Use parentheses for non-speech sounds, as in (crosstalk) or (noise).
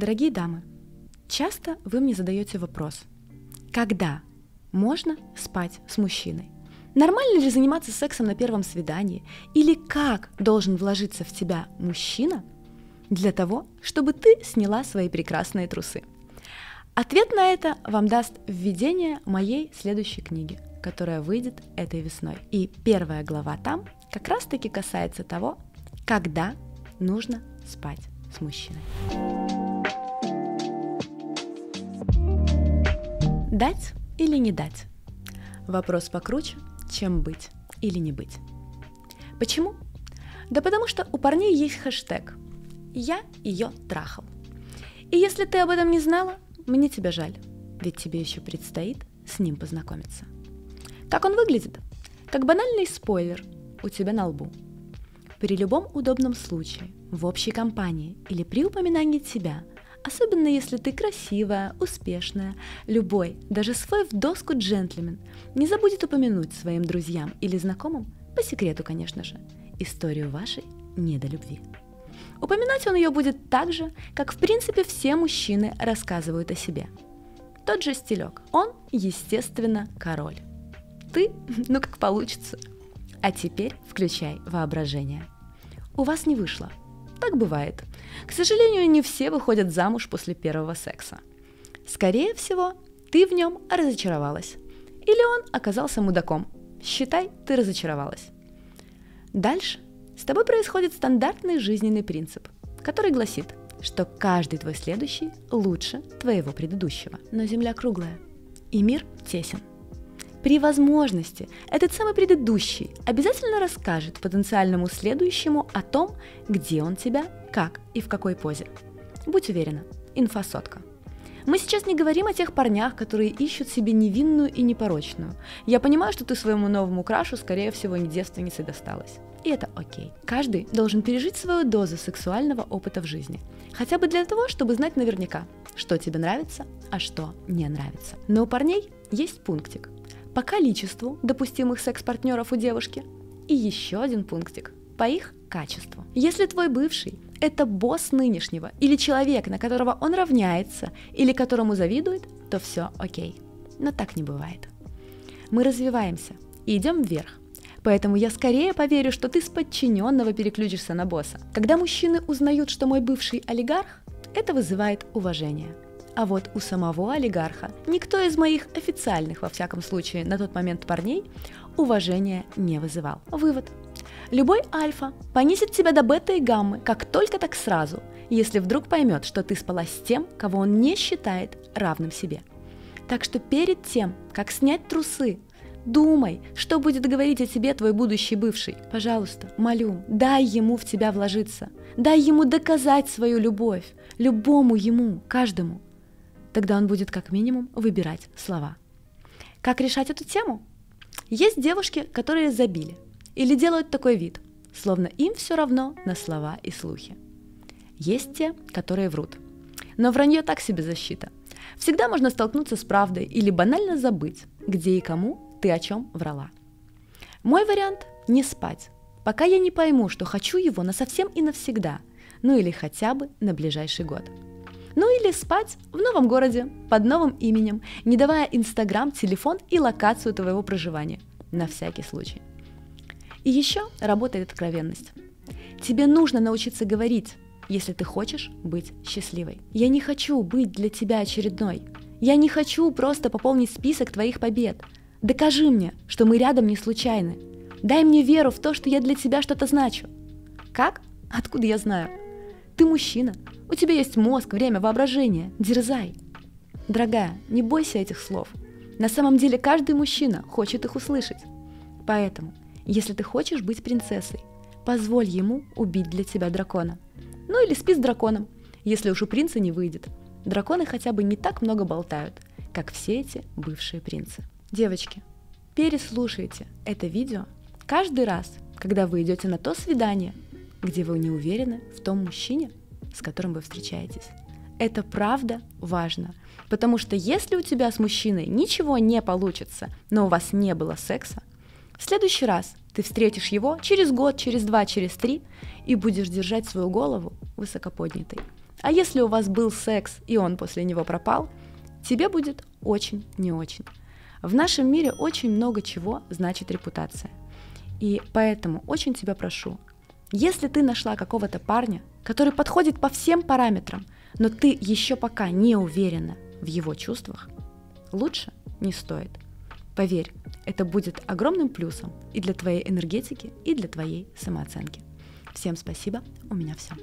Дорогие дамы, часто вы мне задаете вопрос, когда можно спать с мужчиной? Нормально ли заниматься сексом на первом свидании? Или как должен вложиться в тебя мужчина для того, чтобы ты сняла свои прекрасные трусы? Ответ на это вам даст введение моей следующей книги, которая выйдет этой весной. И первая глава там как раз-таки касается того, когда нужно спать с мужчиной. Дать или не дать? Вопрос покруче, чем быть или не быть. Почему? Да потому что у парней есть хэштег «Я ее трахал». И если ты об этом не знала, мне тебя жаль, ведь тебе еще предстоит с ним познакомиться. Как он выглядит? Как банальный спойлер у тебя на лбу. При любом удобном случае, в общей компании или при упоминании тебя, особенно если ты красивая, успешная, любой, даже свой в доску джентльмен, не забудет упомянуть своим друзьям или знакомым, по секрету, конечно же, историю вашей недолюбви. Упоминать он ее будет так же, как в принципе все мужчины рассказывают о себе. Тот же стилек. Он, естественно, король. Ты, (laughs) ну как получится. А теперь включай воображение. У вас не вышло. Так бывает. К сожалению, не все выходят замуж после первого секса. Скорее всего, ты в нем разочаровалась. Или он оказался мудаком. Считай, ты разочаровалась. Дальше с тобой происходит стандартный жизненный принцип, который гласит, что каждый твой следующий лучше твоего предыдущего. Но Земля круглая, и мир тесен. При возможности этот самый предыдущий обязательно расскажет потенциальному следующему о том, где он тебя, как и в какой позе. Будь уверена, инфосотка. Мы сейчас не говорим о тех парнях, которые ищут себе невинную и непорочную. Я понимаю, что ты своему новому крашу, скорее всего, не девственницей досталась. И это окей. Каждый должен пережить свою дозу сексуального опыта в жизни. Хотя бы для того, чтобы знать наверняка, что тебе нравится, а что не нравится. Но у парней есть пунктик. По количеству допустимых секс-партнеров у девушки и еще один пунктик по их качеству. Если твой бывший – это босс нынешнего или человек, на которого он равняется или которому завидует, то все окей. Но так не бывает. Мы развиваемся и идем вверх. Поэтому я скорее поверю, что ты с подчиненного переключишься на босса. Когда мужчины узнают, что мой бывший олигарх, это вызывает уважение. А вот у самого олигарха никто из моих официальных, во всяком случае, на тот момент парней уважения не вызывал. Вывод. Любой альфа понизит тебя до бета и гаммы, как только так сразу, если вдруг поймет, что ты спала с тем, кого он не считает равным себе. Так что перед тем, как снять трусы, Думай, что будет говорить о тебе твой будущий бывший. Пожалуйста, молю, дай ему в тебя вложиться. Дай ему доказать свою любовь. Любому ему, каждому. Тогда он будет как минимум выбирать слова. Как решать эту тему? Есть девушки, которые забили или делают такой вид, словно им все равно на слова и слухи. Есть те, которые врут. Но вранье так себе защита. Всегда можно столкнуться с правдой или банально забыть, где и кому ты о чем врала. Мой вариант – не спать, пока я не пойму, что хочу его на совсем и навсегда, ну или хотя бы на ближайший год. Ну или спать в новом городе, под новым именем, не давая Инстаграм, телефон и локацию твоего проживания, на всякий случай. И еще работает откровенность. Тебе нужно научиться говорить, если ты хочешь быть счастливой. Я не хочу быть для тебя очередной. Я не хочу просто пополнить список твоих побед – Докажи мне, что мы рядом не случайны. Дай мне веру в то, что я для тебя что-то значу. Как? Откуда я знаю? Ты мужчина. У тебя есть мозг, время, воображение. Дерзай. Дорогая, не бойся этих слов. На самом деле каждый мужчина хочет их услышать. Поэтому, если ты хочешь быть принцессой, позволь ему убить для тебя дракона. Ну или спи с драконом, если уж у принца не выйдет. Драконы хотя бы не так много болтают, как все эти бывшие принцы. Девочки, переслушайте это видео каждый раз, когда вы идете на то свидание, где вы не уверены в том мужчине, с которым вы встречаетесь. Это правда важно, потому что если у тебя с мужчиной ничего не получится, но у вас не было секса, в следующий раз ты встретишь его через год, через два, через три и будешь держать свою голову высокоподнятой. А если у вас был секс, и он после него пропал, тебе будет очень не очень. В нашем мире очень много чего значит репутация. И поэтому очень тебя прошу, если ты нашла какого-то парня, который подходит по всем параметрам, но ты еще пока не уверена в его чувствах, лучше не стоит. Поверь, это будет огромным плюсом и для твоей энергетики, и для твоей самооценки. Всем спасибо, у меня все.